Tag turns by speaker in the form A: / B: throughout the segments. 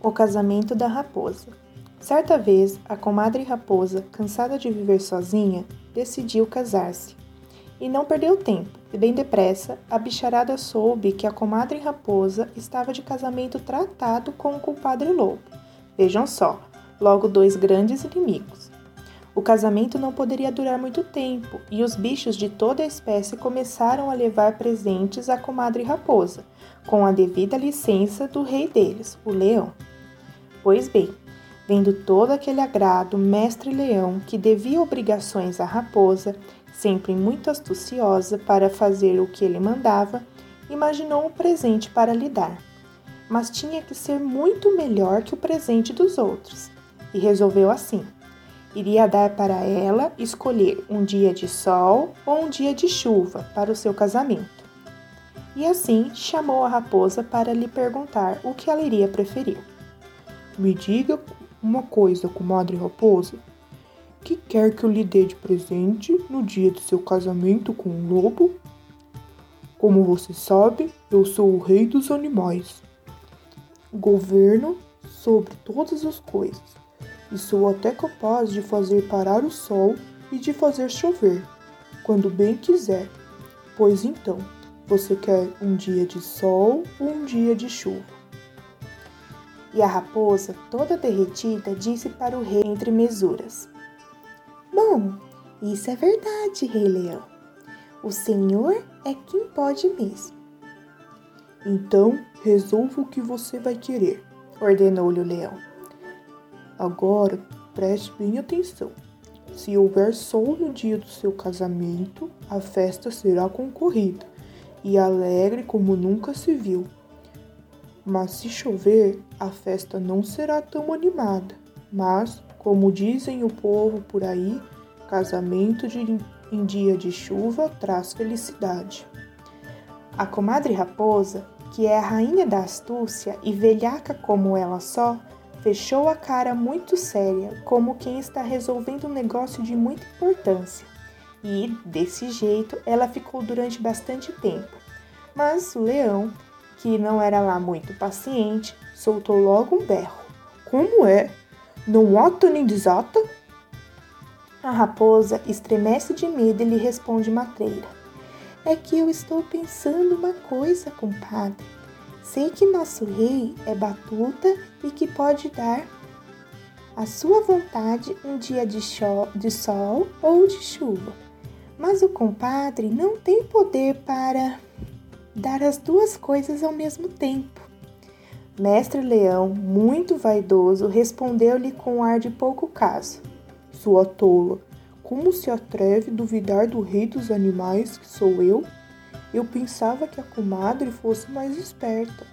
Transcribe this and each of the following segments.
A: O casamento da raposa. Certa vez, a comadre raposa, cansada de viver sozinha, decidiu casar-se. E não perdeu tempo, e bem depressa, a bicharada soube que a comadre raposa estava de casamento tratado com o compadre lobo. Vejam só, logo dois grandes inimigos. O casamento não poderia durar muito tempo, e os bichos de toda a espécie começaram a levar presentes à comadre raposa, com a devida licença do rei deles, o leão. Pois bem, vendo todo aquele agrado, mestre leão, que devia obrigações à raposa, sempre muito astuciosa para fazer o que ele mandava, imaginou um presente para lhe dar. Mas tinha que ser muito melhor que o presente dos outros, e resolveu assim: iria dar para ela escolher um dia de sol ou um dia de chuva para o seu casamento. E assim chamou a raposa para lhe perguntar o que ela iria preferir.
B: Me diga uma coisa, comadre raposa. Que quer que eu lhe dê de presente no dia do seu casamento com o lobo? Como você sabe, eu sou o rei dos animais. Governo sobre todas as coisas e sou até capaz de fazer parar o sol e de fazer chover, quando bem quiser. Pois então, você quer um dia de sol ou um dia de chuva?
A: E a raposa, toda derretida, disse para o rei entre mesuras: Bom, isso é verdade, Rei Leão. O Senhor é quem pode mesmo.
B: Então, resolva o que você vai querer, ordenou-lhe o leão. Agora, preste bem atenção. Se houver sol no dia do seu casamento, a festa será concorrida e alegre como nunca se viu. Mas se chover, a festa não será tão animada. Mas, como dizem o povo por aí, casamento de, em dia de chuva traz felicidade.
A: A comadre raposa, que é a rainha da astúcia e velhaca como ela só, fechou a cara muito séria, como quem está resolvendo um negócio de muita importância. E, desse jeito, ela ficou durante bastante tempo. Mas o leão, que não era lá muito paciente, soltou logo um berro.
B: Como é? Não ata nem desata?
A: A raposa estremece de medo e lhe responde matreira. É que eu estou pensando uma coisa, compadre. Sei que nosso rei é batuta e que pode dar à sua vontade um dia de, de sol ou de chuva. Mas o compadre não tem poder para dar as duas coisas ao mesmo tempo. Mestre Leão, muito vaidoso, respondeu-lhe com ar de pouco caso.
B: Sua tola, como se atreve duvidar do rei dos animais, que sou eu? Eu pensava que a comadre fosse mais esperta.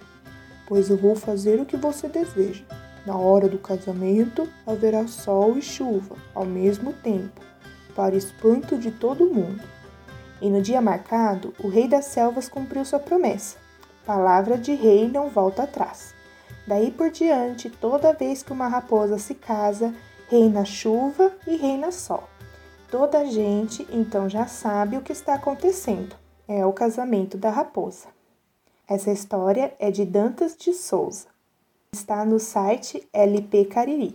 B: Pois eu vou fazer o que você deseja. Na hora do casamento haverá sol e chuva ao mesmo tempo, para espanto de todo mundo.
A: E no dia marcado, o rei das selvas cumpriu sua promessa. Palavra de rei não volta atrás. Daí por diante, toda vez que uma raposa se casa, reina chuva e reina sol. Toda gente então já sabe o que está acontecendo. É o casamento da raposa. Essa história é de Dantas de Souza. Está no site LP Cariri.